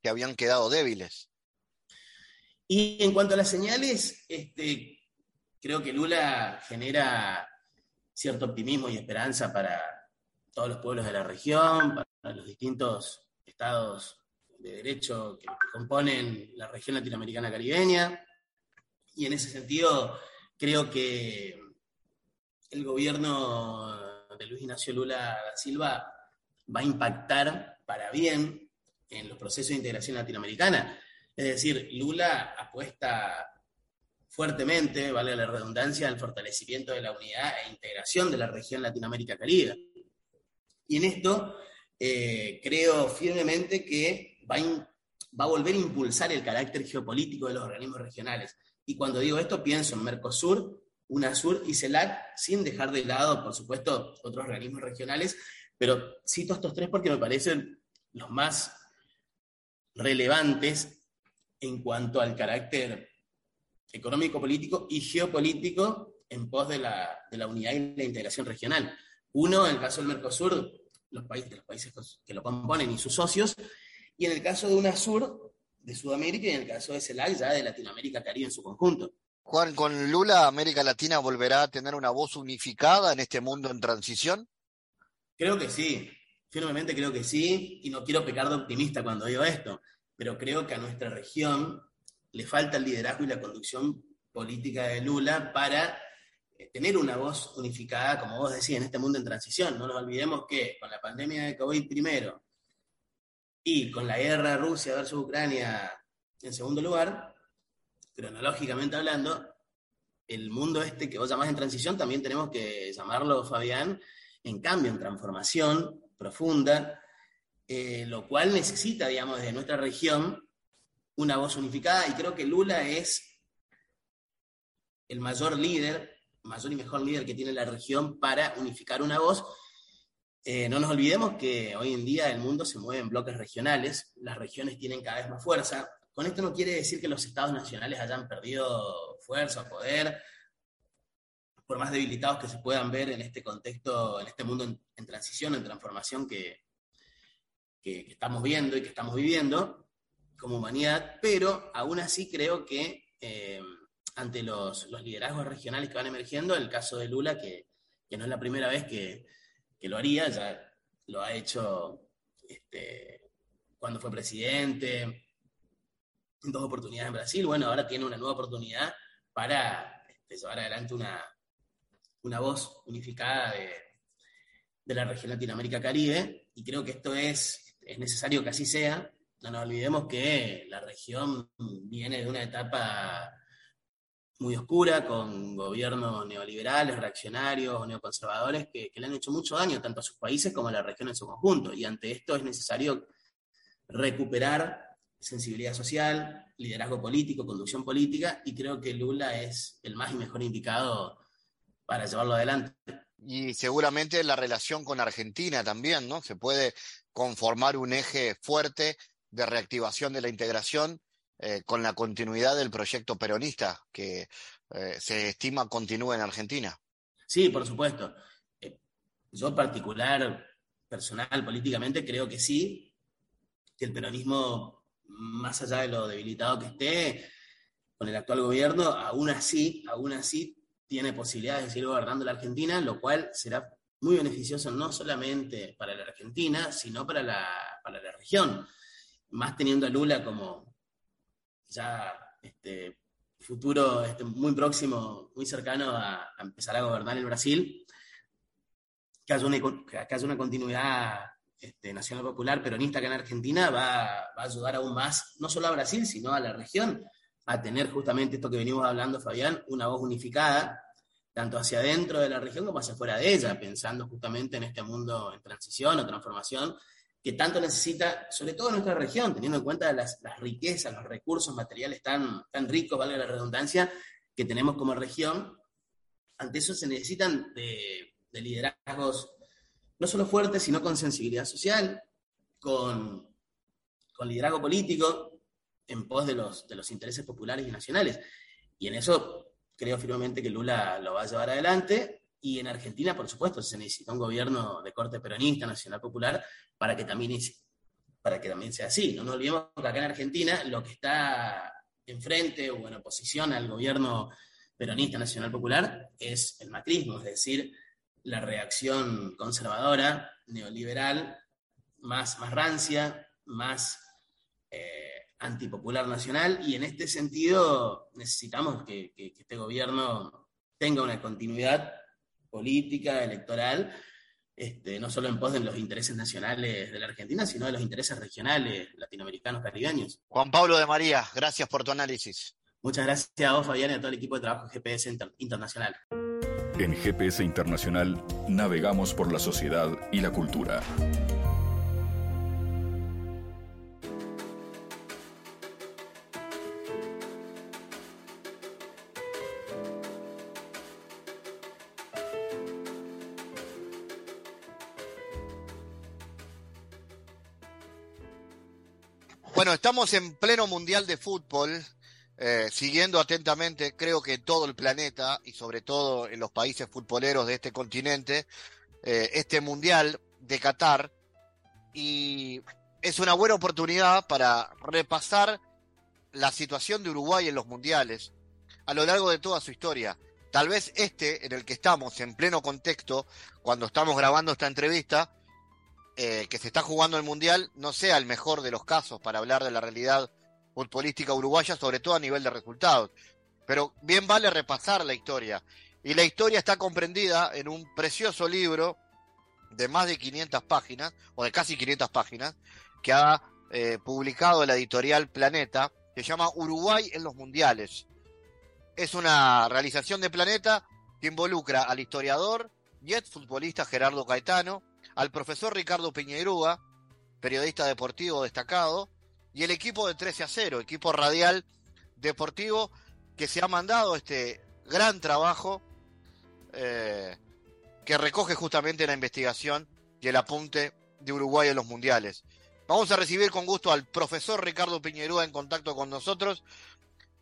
que habían quedado débiles. Y en cuanto a las señales, este, creo que Lula genera cierto optimismo y esperanza para todos los pueblos de la región, para los distintos estados de derecho que componen la región latinoamericana caribeña. Y en ese sentido, creo que el gobierno de Luis Ignacio Lula da Silva va a impactar para bien en los procesos de integración latinoamericana. Es decir, Lula apuesta fuertemente, vale la redundancia, al fortalecimiento de la unidad e integración de la región Latinoamérica-Caribe. Y en esto eh, creo firmemente que va a volver a impulsar el carácter geopolítico de los organismos regionales. Y cuando digo esto, pienso en Mercosur, UNASUR y CELAC, sin dejar de lado, por supuesto, otros organismos regionales, pero cito estos tres porque me parecen los más relevantes en cuanto al carácter económico, político y geopolítico en pos de la, de la unidad y la integración regional. Uno, en el caso del Mercosur, los países, los países que lo componen y sus socios, y en el caso de UNASUR, de Sudamérica, y en el caso de CELAC, ya de Latinoamérica, Caribe en su conjunto. Juan, ¿con Lula América Latina volverá a tener una voz unificada en este mundo en transición? Creo que sí, firmemente creo que sí, y no quiero pecar de optimista cuando digo esto, pero creo que a nuestra región le falta el liderazgo y la conducción política de Lula para tener una voz unificada, como vos decís, en este mundo en transición. No nos olvidemos que con la pandemia de COVID primero y con la guerra Rusia versus Ucrania en segundo lugar, cronológicamente hablando, el mundo este que vos llamás en transición también tenemos que llamarlo, Fabián, en cambio, en transformación profunda, eh, lo cual necesita, digamos, desde nuestra región una voz unificada y creo que Lula es el mayor líder mayor y mejor líder que tiene la región para unificar una voz. Eh, no nos olvidemos que hoy en día el mundo se mueve en bloques regionales, las regiones tienen cada vez más fuerza. Con esto no quiere decir que los estados nacionales hayan perdido fuerza o poder, por más debilitados que se puedan ver en este contexto, en este mundo en, transición, en transformación que, que, estamos viendo y que estamos viviendo como humanidad, pero aún así creo que eh, ante los, liderazgos regionales que van emergiendo, el caso de Lula, que, no es la primera vez que, lo haría, ya lo ha hecho este, cuando fue presidente, en dos oportunidades en Brasil, bueno, ahora tiene una nueva oportunidad para este, llevar adelante una, una voz unificada de, de la región Latinoamérica-Caribe, y creo que esto es, es necesario que así sea. No nos olvidemos que la región viene de una etapa muy oscura, con gobiernos neoliberales, reaccionarios neoconservadores que, le han hecho mucho daño tanto a sus países como a la región en su conjunto. Y ante esto es necesario recuperar sensibilidad social, liderazgo político, conducción política, y creo que Lula es el más y mejor indicado para llevarlo adelante. Y seguramente la relación con Argentina también, ¿no? Se puede conformar un eje fuerte de reactivación de la integración eh, con la continuidad del proyecto peronista que eh, se estima continúe en Argentina. Sí, por supuesto. Eh, yo particular, personal, políticamente, creo que sí, que el peronismo, más allá de lo debilitado que esté con el actual gobierno, aún así, aún así tiene posibilidades de seguir gobernando la Argentina, lo cual será muy beneficioso no solamente para la Argentina, sino para la, para la región. Más teniendo a Lula como, ya este, futuro este, muy próximo, muy cercano a, empezar a gobernar el Brasil, que haya una, que una continuidad este, nacional popular peronista que en Argentina va, va, a ayudar aún más, no solo a Brasil, sino a la región, a tener justamente esto que venimos hablando, Fabián, una voz unificada, tanto hacia adentro de la región como hacia afuera de ella, pensando justamente en este mundo en transición o transformación que tanto necesita, sobre todo en nuestra región, teniendo en cuenta las, riquezas, los recursos materiales tan, tan ricos, valga la redundancia, que tenemos como región. Ante eso se necesitan de, liderazgos no solo fuertes, sino con sensibilidad social, con, con liderazgo político, en pos de los, de los intereses populares y nacionales. Y en eso creo firmemente que Lula lo va a llevar adelante. Y en Argentina, por supuesto, se necesita un gobierno de corte peronista, nacional popular, para que también, sea así. No nos olvidemos que acá en Argentina lo que está enfrente o en oposición al gobierno peronista nacional popular es el macrismo, es decir, la reacción conservadora, neoliberal, más, más rancia, más eh, antipopular nacional, y en este sentido necesitamos que, este gobierno tenga una continuidad política, electoral, este, no solo en pos de los intereses nacionales de la Argentina, sino de los intereses regionales, latinoamericanos, caribeños. Juan Pablo de María, gracias por tu análisis. Muchas gracias a vos, Fabián, y a todo el equipo de trabajo de GPS Internacional. En GPS Internacional navegamos por la sociedad y la cultura. Bueno, estamos en pleno Mundial de Fútbol, eh, siguiendo atentamente, creo que todo el planeta y sobre todo en los países futboleros de este continente, eh, este Mundial de Qatar. Y es una buena oportunidad para repasar la situación de Uruguay en los mundiales a lo largo de toda su historia. Tal vez este, en el que estamos, en pleno contexto, cuando estamos grabando esta entrevista, eh, que se está jugando el Mundial no sea el mejor de los casos para hablar de la realidad futbolística uruguaya, sobre todo a nivel de resultados. Pero bien vale repasar la historia. Y la historia está comprendida en un precioso libro de más de 500 páginas, o de casi 500 páginas, que ha eh, publicado la editorial Planeta, que se llama Uruguay en los Mundiales. Es una realización de Planeta que involucra al historiador y ex futbolista Gerardo Caetano, al profesor Ricardo Piñeirúa, periodista deportivo destacado, y el equipo de 13 a 0, equipo radial deportivo que se ha mandado este gran trabajo eh, que recoge justamente la investigación y el apunte de Uruguay en los mundiales. Vamos a recibir con gusto al profesor Ricardo Piñerúa en contacto con nosotros.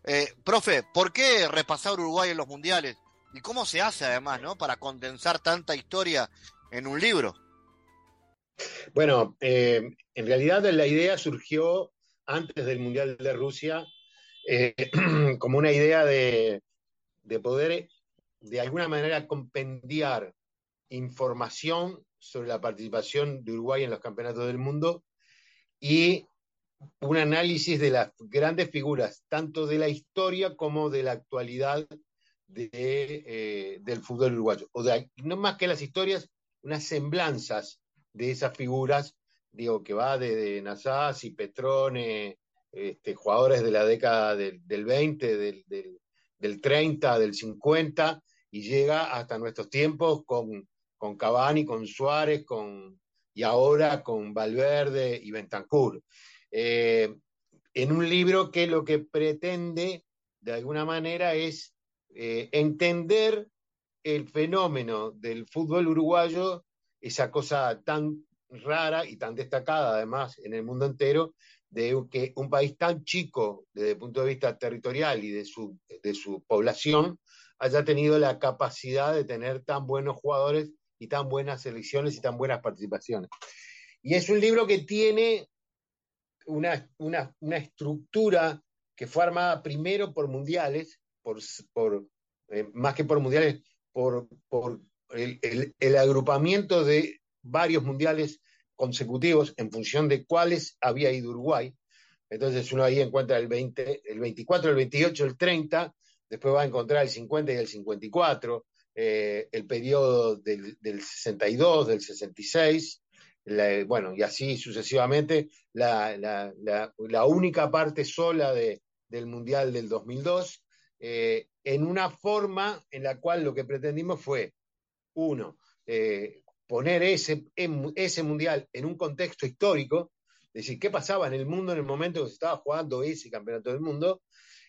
Eh, profe, ¿por qué repasar Uruguay en los mundiales? ¿Y cómo se hace además, ¿no? Para condensar tanta historia en un libro. Bueno, eh, en realidad la idea surgió antes del Mundial de Rusia eh, como una idea de, poder de alguna manera compendiar información sobre la participación de Uruguay en los campeonatos del mundo y un análisis de las grandes figuras, tanto de la historia como de la actualidad eh, del fútbol uruguayo. O de, no más que las historias, unas semblanzas de esas figuras, digo, que va de, de y Petrone, este, jugadores de la década del, 20, del, del, 30, del 50, y llega hasta nuestros tiempos con, con Cavani, con Suárez, con, y ahora con Valverde y Bentancur. Eh, en un libro que lo que pretende, de alguna manera, es eh, entender el fenómeno del fútbol uruguayo esa cosa tan rara y tan destacada además en el mundo entero de que un país tan chico desde el punto de vista territorial y de su, de su población haya tenido la capacidad de tener tan buenos jugadores y tan buenas selecciones y tan buenas participaciones. Y es un libro que tiene una, estructura que fue armada primero por mundiales, por, por eh, más que por mundiales, por, por el, agrupamiento de varios mundiales consecutivos en función de cuáles había ido Uruguay. Entonces uno ahí encuentra el, 20, el 24, el 28, el 30, después va a encontrar el 50 y el 54, eh, el periodo del, 62, del 66, bueno, y así sucesivamente, la, única parte sola del Mundial del 2002, eh, en una forma en la cual lo que pretendimos fue uno, eh, poner ese, ese mundial en un contexto histórico, es decir, qué pasaba en el mundo en el momento que se estaba jugando ese campeonato del mundo,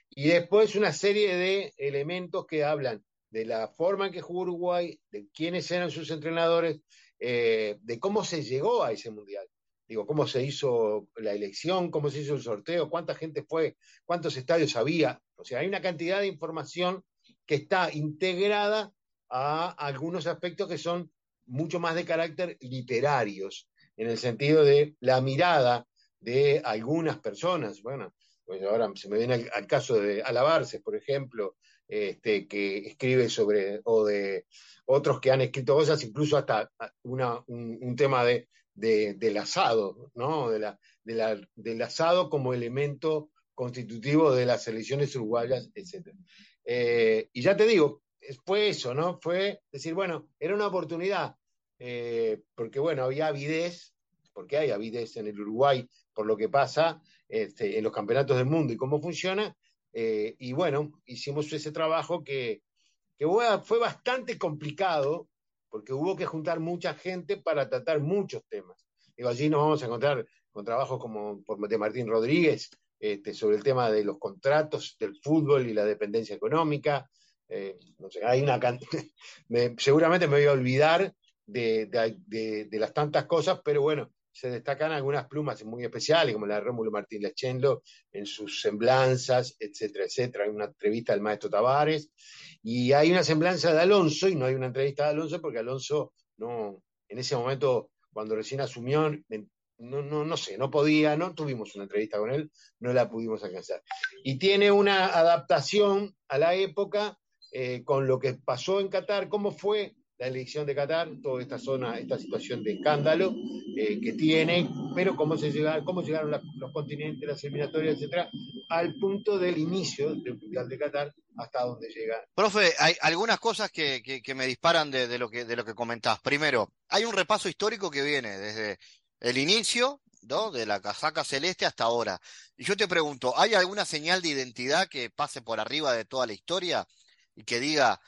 y después una serie de elementos que hablan de la forma en que jugó Uruguay, de quiénes eran sus entrenadores, eh, de cómo se llegó a ese mundial. digo, cómo se hizo la elección, cómo se hizo el sorteo, cuánta gente fue, cuántos estadios había. O sea, hay una cantidad de información que está integrada a algunos aspectos que son mucho más de carácter literarios, en el sentido de la mirada de algunas personas. Bueno, pues ahora se me viene al, caso de Alabarces, por ejemplo, este, que escribe sobre, o de otros que han escrito cosas, incluso hasta un, tema de, del asado, ¿no? De del asado como elemento constitutivo de las elecciones uruguayas, etc. Eh, y ya te digo, fue eso, ¿no? Fue decir, bueno, era una oportunidad, eh, porque bueno, había avidez, porque hay avidez en el Uruguay por lo que pasa este, en los campeonatos del mundo y cómo funciona, eh, y bueno, hicimos ese trabajo que, fue bastante complicado, porque hubo que juntar mucha gente para tratar muchos temas. Digo, allí nos vamos a encontrar con trabajos como de Martín Rodríguez, este, sobre el tema de los contratos del fútbol y la dependencia económica, eh, hay una seguramente me voy a olvidar de, las tantas cosas, pero bueno, se destacan algunas plumas muy especiales, como la de Rómulo Martín Lechendo, en sus semblanzas, etcétera, etcétera. Hay una entrevista del maestro Tavares, y hay una semblanza de Alonso, y no hay una entrevista de Alonso, porque Alonso no, en ese momento, cuando recién asumió, no, no, no sé, no podía, no tuvimos una entrevista con él, no la pudimos alcanzar. Y tiene una adaptación a la época eh, con lo que pasó en Qatar, cómo fue la elección de Qatar, toda esta zona, esta situación de escándalo eh, que tiene, pero cómo, se cómo llegaron los continentes, las eliminatorias, etcétera, al punto del inicio del Mundial de Qatar hasta donde llega. Profe, hay algunas cosas que, que, me disparan de, de, lo que, de lo que comentás. Primero, hay un repaso histórico que viene desde el inicio ¿no? de la casaca celeste hasta ahora. Y yo te pregunto, ¿hay alguna señal de identidad que pase por arriba de toda la historia? Y que diga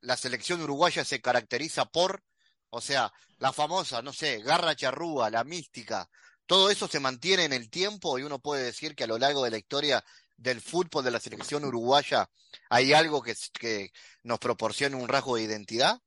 la selección uruguaya se caracteriza por, o sea, la famosa, no sé, garra charrúa, la mística, todo eso se mantiene en el tiempo y uno puede decir que a lo largo de la historia del fútbol de la selección uruguaya hay algo que, nos proporcione un rasgo de identidad?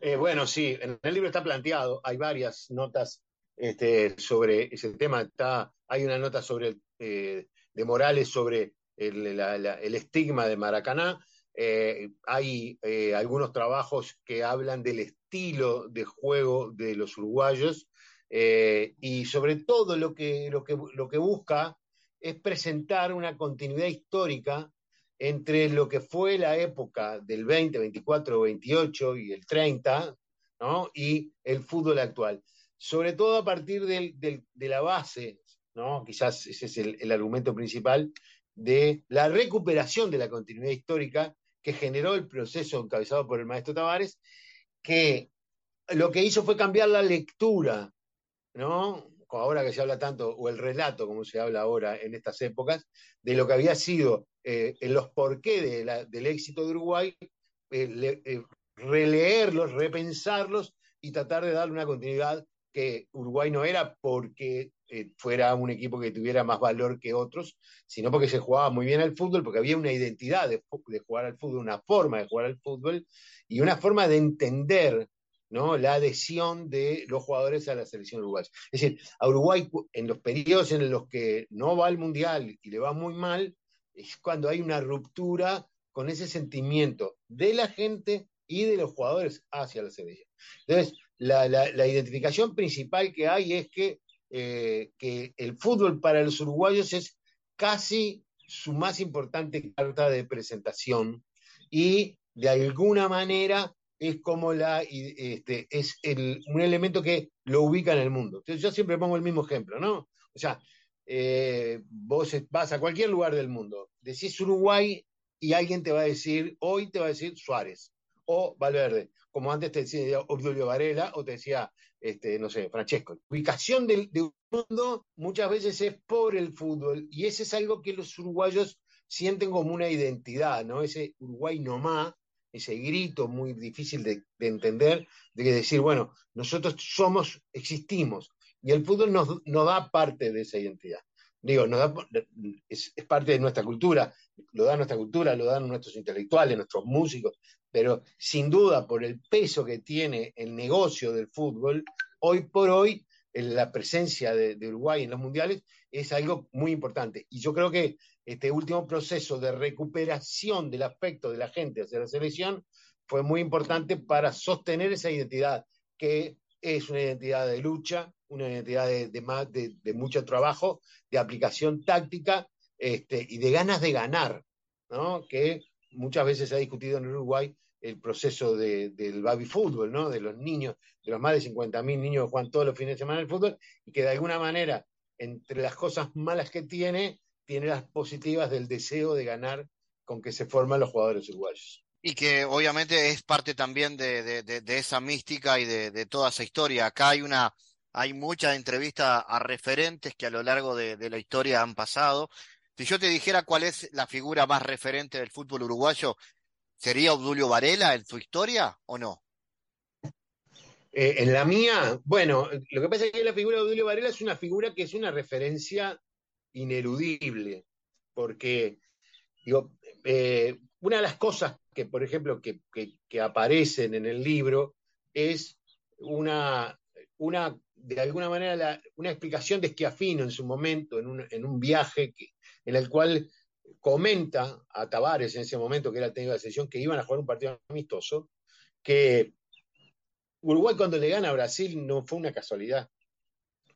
Eh, bueno, sí, en el libro está planteado, hay varias notas este, sobre ese tema, está, hay una nota sobre eh, de Morales sobre el, el estigma de Maracaná, eh, hay eh, algunos trabajos que hablan del estilo de juego de los uruguayos eh, y sobre todo lo que, lo, que, lo que busca es presentar una continuidad histórica entre lo que fue la época del 20, 24, 28 y el 30, ¿no? y el fútbol actual. Sobre todo a partir de la base, ¿no? quizás ese es el argumento principal, de la recuperación de la continuidad histórica que generó el proceso encabezado por el maestro Tavares, que lo que hizo fue cambiar la lectura, ¿no? Ahora que se habla tanto, o el relato, como se habla ahora en estas épocas, de lo que había sido eh, en los porqué del éxito de Uruguay, eh, eh, releerlos, repensarlos y tratar de darle una continuidad que Uruguay no era porque eh, fuera un equipo que tuviera más valor que otros, sino porque se jugaba muy bien al fútbol, porque había una identidad de, jugar al fútbol, una forma de jugar al fútbol y una forma de entender ¿no? la adhesión de los jugadores a la selección uruguaya. Es decir, a Uruguay en los periodos en los que no va al Mundial y le va muy mal, es cuando hay una ruptura con ese sentimiento de la gente y de los jugadores hacia la selección. Entonces, la, la identificación principal que hay es que eh, que el fútbol para los uruguayos es casi su más importante carta de presentación y de alguna manera es como la este, es un elemento que lo ubica en el mundo. Entonces yo siempre pongo el mismo ejemplo, ¿no? O sea, eh, vos vas a cualquier lugar del mundo, decís Uruguay y alguien te va a decir, hoy te va a decir Suárez o Valverde, como antes te decía Obdulio Varela o te decía este, no sé, Francesco. La ubicación del, mundo muchas veces es por el fútbol y ese es algo que los uruguayos sienten como una identidad, ¿no? Ese Uruguay nomás, ese grito muy difícil de, entender, de decir, bueno, nosotros somos, existimos, y el fútbol nos, da parte de esa identidad. Digo, da, es, es, parte de nuestra cultura, lo da nuestra cultura, lo dan nuestros intelectuales, nuestros músicos, pero sin duda por el peso que tiene el negocio del fútbol, hoy por hoy la presencia de, Uruguay en los mundiales es algo muy importante. Y yo creo que este último proceso de recuperación del aspecto de la gente hacia la selección fue muy importante para sostener esa identidad, que es una identidad de lucha, una identidad de, mucho trabajo, de aplicación táctica este, y de ganas de ganar, ¿no? que muchas veces se ha discutido en Uruguay el proceso del baby fútbol, ¿no? de los niños, de los más de 50.000 niños que juegan todos los fines de semana el fútbol, y que de alguna manera, entre las cosas malas que tiene, tiene las positivas del deseo de ganar con que se forman los jugadores uruguayos. Y que obviamente es parte también de, de, esa mística y de, toda esa historia. Acá hay una, hay muchas entrevistas a referentes que a lo largo de, la historia han pasado. Si yo te dijera cuál es la figura más referente del fútbol uruguayo, ¿sería Obdulio Varela en su historia o no? Eh, en la mía, bueno, lo que pasa es que la figura de Obdulio Varela es una figura que es una referencia ineludible, porque digo, eh, una de las cosas que, por ejemplo, que, aparecen en el libro es una, una de alguna manera, una explicación de Schiafino en su momento, en un, en un viaje en el cual comenta a Tavares en ese momento, que era el técnico de la selección, que iban a jugar un partido amistoso, que Uruguay cuando le gana a Brasil no fue una casualidad.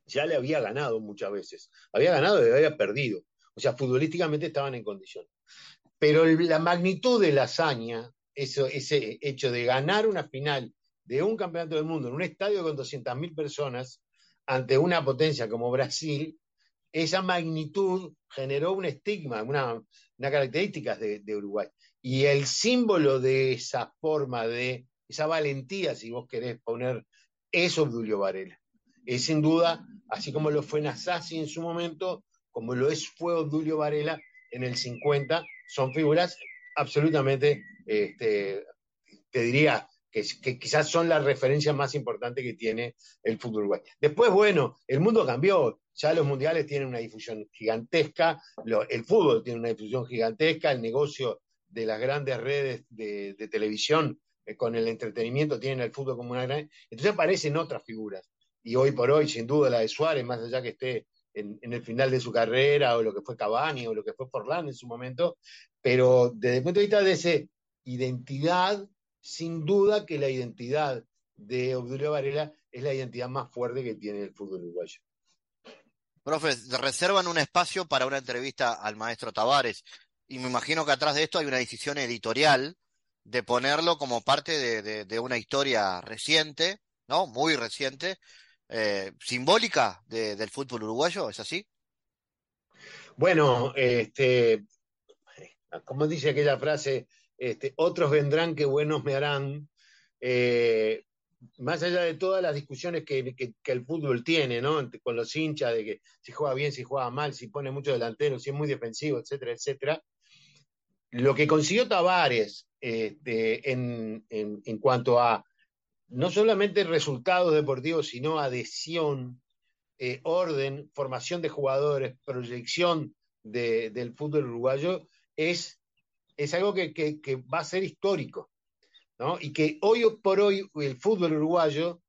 Ya le había ganado muchas veces. Había ganado y había perdido. O sea, futbolísticamente estaban en condición. Pero la magnitud de la hazaña, ese hecho de ganar una final de un campeonato del mundo en un estadio con 200.000 personas ante una potencia como Brasil, esa magnitud generó un estigma, una, una característica de, Uruguay. Y el símbolo de esa forma, de esa valentía, si vos querés poner, es Obdulio Varela. Es sin duda, así como lo fue Nasasi en su momento, como lo es fue Obdulio Varela en el 50, son figuras absolutamente, este, te diría, que, quizás son las referencias más importantes que tiene el fútbol uruguayo. Después, bueno, el mundo cambió, ya los mundiales tienen una difusión gigantesca, el fútbol tiene una difusión gigantesca, el negocio de las grandes redes de, televisión eh, con el entretenimiento tienen el fútbol como una gran... Entonces aparecen otras figuras. Y hoy por hoy, sin duda, la de Suárez, más allá que esté en, el final de su carrera, o lo que fue Cavani, o lo que fue Forlán en su momento, pero desde el punto de vista de esa identidad, sin duda que la identidad de Obdulio Varela es la identidad más fuerte que tiene el fútbol uruguayo. Profe, reservan un espacio para una entrevista al maestro Tavares y me imagino que atrás de esto hay una decisión editorial de ponerlo como parte de, una historia reciente, ¿no? Muy reciente, eh, simbólica del fútbol uruguayo, ¿es así? Bueno, este, como dice aquella frase, este, otros vendrán que buenos me harán. Eh, más allá de todas las discusiones que, el fútbol tiene, ¿no? Con los hinchas, de que si juega bien, si juega mal, si pone mucho delantero, si es muy defensivo, etcétera, etcétera. Lo que consiguió Tavares este, en, cuanto a no solamente resultados deportivos, sino adhesión, eh, orden, formación de jugadores, proyección del fútbol uruguayo, es es algo que, va a ser histórico, ¿no? Y que hoy por hoy el fútbol uruguayo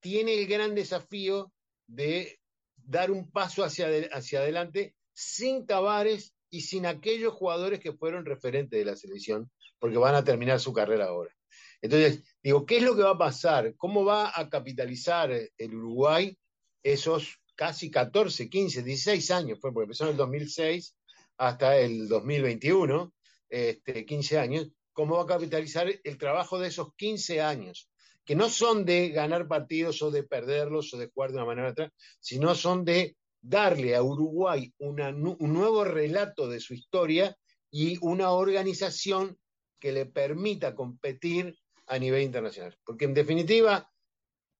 tiene el gran desafío de dar un paso hacia, hacia adelante sin Tavares y sin aquellos jugadores que fueron referentes de la selección, porque van a terminar su carrera ahora. Entonces, digo, ¿qué es lo que va a pasar? ¿Cómo va a capitalizar el Uruguay esos casi 14, 15, 16 años? Porque empezó en el 2006 hasta el 2021, este, 15 años, cómo va a capitalizar el trabajo de esos 15 años, que no son de ganar partidos o de perderlos o de jugar de una manera otra, sino son de darle a Uruguay un nuevo relato de su historia y una organización que le permita competir a nivel internacional. Porque en definitiva,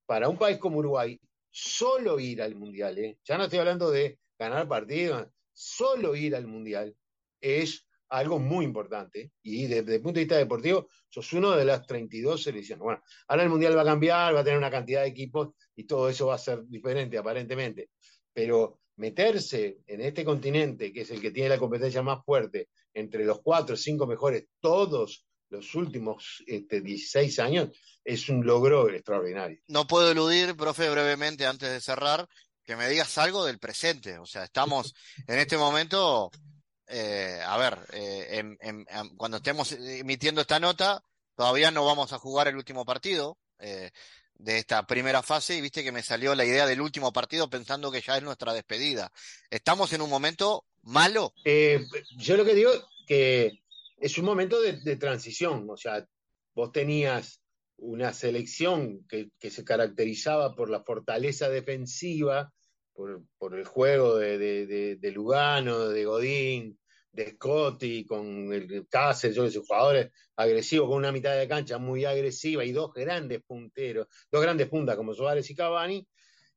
para un país como Uruguay, solo ir al Mundial, ¿eh? ya no estoy hablando de ganar partidos, solo ir al Mundial es algo muy importante. Y desde el punto de vista deportivo, sos uno de las 32 selecciones. Bueno, ahora el Mundial va a cambiar, va a tener una cantidad de equipos y todo eso va a ser diferente aparentemente. Pero meterse en este continente, que es el que tiene la competencia más fuerte, entre los cuatro o cinco mejores todos los últimos este, 16 años es un logro extraordinario. No puedo eludir, profe, brevemente antes de cerrar, que me digas algo del presente. O sea, estamos en este momento, eh, a ver, eh, cuando estemos emitiendo esta nota, todavía no vamos a jugar el último partido eh, de esta primera fase y viste que me salió la idea del último partido pensando que ya es nuestra despedida. ¿Estamos en un momento malo? yo lo que digo que es un momento de, transición, o sea, vos tenías una selección que, se caracterizaba por la fortaleza defensiva, por, el juego de, Lugano, de Godín, de Scotti, con el Cáceres, yo sé, jugadores agresivos, con una mitad de cancha muy agresiva y dos grandes punteros, dos grandes puntas como Suárez y Cavani,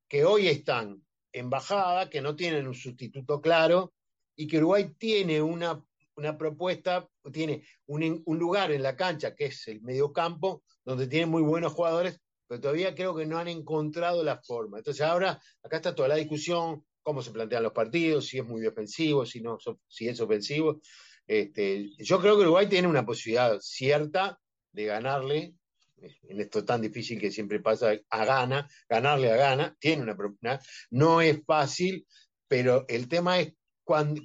que hoy están en bajada, que no tienen un sustituto claro y que Uruguay tiene una una propuesta, tiene un, lugar en la cancha que es el mediocampo, donde tiene muy buenos jugadores, pero todavía creo que no han encontrado la forma. Entonces ahora acá está toda la discusión, cómo se plantean los partidos, si es muy defensivo, si, no, si es ofensivo. Este, yo creo que Uruguay tiene una posibilidad cierta de ganarle, en esto tan difícil que siempre pasa, a gana, ganarle a gana, tiene una, no es fácil, pero el tema es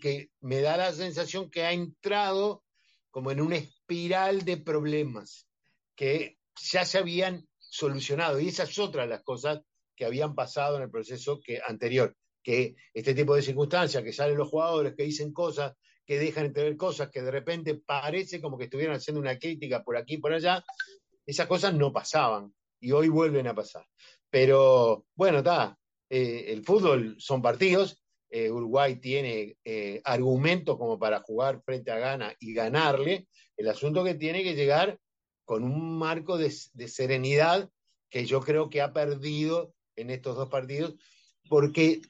que me da la sensación que ha entrado como en una espiral de problemas que ya se habían solucionado. Y esas otras las cosas que habían pasado en el proceso que, anterior, que este tipo de circunstancias, que salen los jugadores, que dicen cosas, que dejan entrever cosas, que de repente parece como que estuvieran haciendo una crítica por aquí y por allá, esas cosas no pasaban y hoy vuelven a pasar. Pero bueno, está, eh, el fútbol son partidos eh, Uruguay tiene eh, argumentos como para jugar frente a Ghana y ganarle, el asunto que tiene que llegar con un marco de, serenidad que yo creo que ha perdido en estos dos partidos, porque,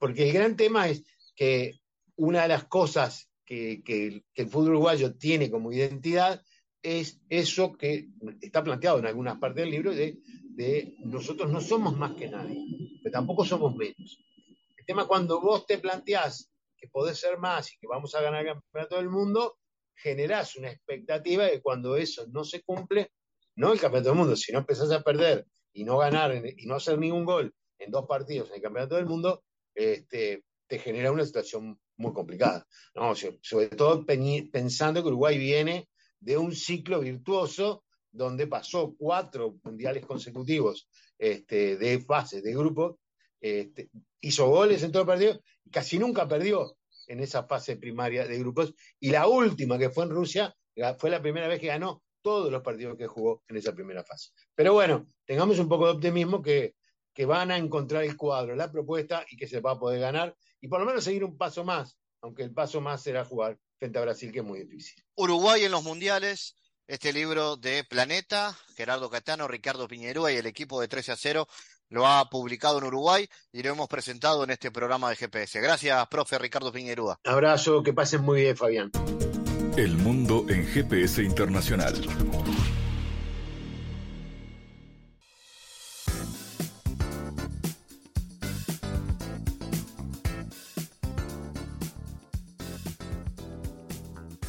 porque el gran tema es que una de las cosas que, el fútbol uruguayo tiene como identidad es eso que está planteado en algunas partes del libro de, nosotros no somos más que nadie, pero tampoco somos menos. Tema cuando vos te planteás que podés ser más y que vamos a ganar el campeonato del mundo, generás una expectativa que cuando eso no se cumple, no el campeonato del mundo, si no empezás a perder y no ganar y no hacer ningún gol en dos partidos en el campeonato del mundo, este, te genera una situación muy complicada. ¿no? Sobre todo pensando que Uruguay viene de un ciclo virtuoso donde pasó cuatro mundiales consecutivos este, de fases de grupo este, hizo goles en todo el partido y casi nunca perdió en esa fase primaria de grupos. Y la última, que fue en Rusia, fue la primera vez que ganó todos los partidos que jugó en esa primera fase. Pero bueno, tengamos un poco de optimismo que, que van a encontrar el cuadro, la propuesta y que se va a poder ganar y por lo menos seguir un paso más, aunque el paso más será jugar frente a Brasil, que es muy difícil. Uruguay en los mundiales, este libro de Planeta, Gerardo Catano, Ricardo Piñerúa y el equipo de 13 a 0 lo ha publicado en Uruguay y lo hemos presentado en este programa de GPS. Gracias, profe Ricardo Piñerúa. Abrazo, que pasen muy bien, Fabián. El mundo en GPS Internacional.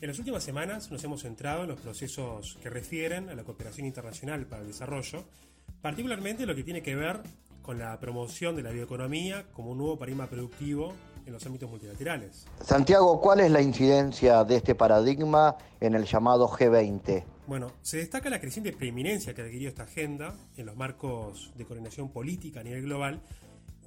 En las últimas semanas nos hemos centrado en los procesos que refieren a la cooperación internacional para el desarrollo, particularmente lo que tiene que ver con la promoción de la bioeconomía como un nuevo paradigma productivo en los ámbitos multilaterales. Santiago, ¿cuál es la incidencia de este paradigma en el llamado G20? Bueno, se destaca la creciente preeminencia que ha adquirido esta agenda en los marcos de coordinación política a nivel global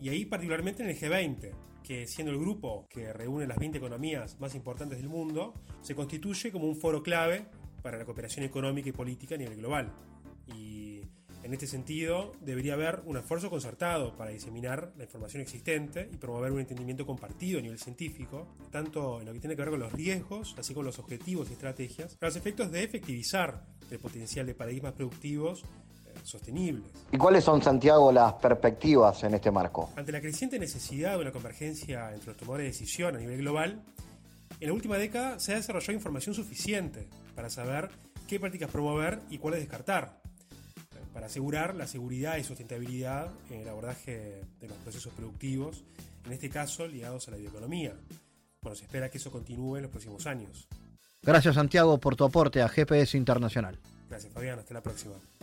y ahí particularmente en el G20, que siendo el grupo que reúne las 20 economías más importantes del mundo, se constituye como un foro clave para la cooperación económica y política a nivel global. Y en este sentido, debería haber un esfuerzo concertado para diseminar la información existente y promover un entendimiento compartido a nivel científico, tanto en lo que tiene que ver con los riesgos, así como los objetivos y estrategias, para los efectos de efectivizar el potencial de paradigmas productivos sostenibles. ¿Y cuáles son, Santiago, las perspectivas en este marco? Ante la creciente necesidad de una convergencia entre los tomadores de decisión a nivel global, en la última década se ha desarrollado información suficiente para saber qué prácticas promover y cuáles descartar para asegurar la seguridad y sustentabilidad en el abordaje de los procesos productivos, en este caso ligados a la bioeconomía. Bueno, se espera que eso continúe en los próximos años. Gracias Santiago por tu aporte a GPS Internacional. Gracias Fabián, hasta la próxima.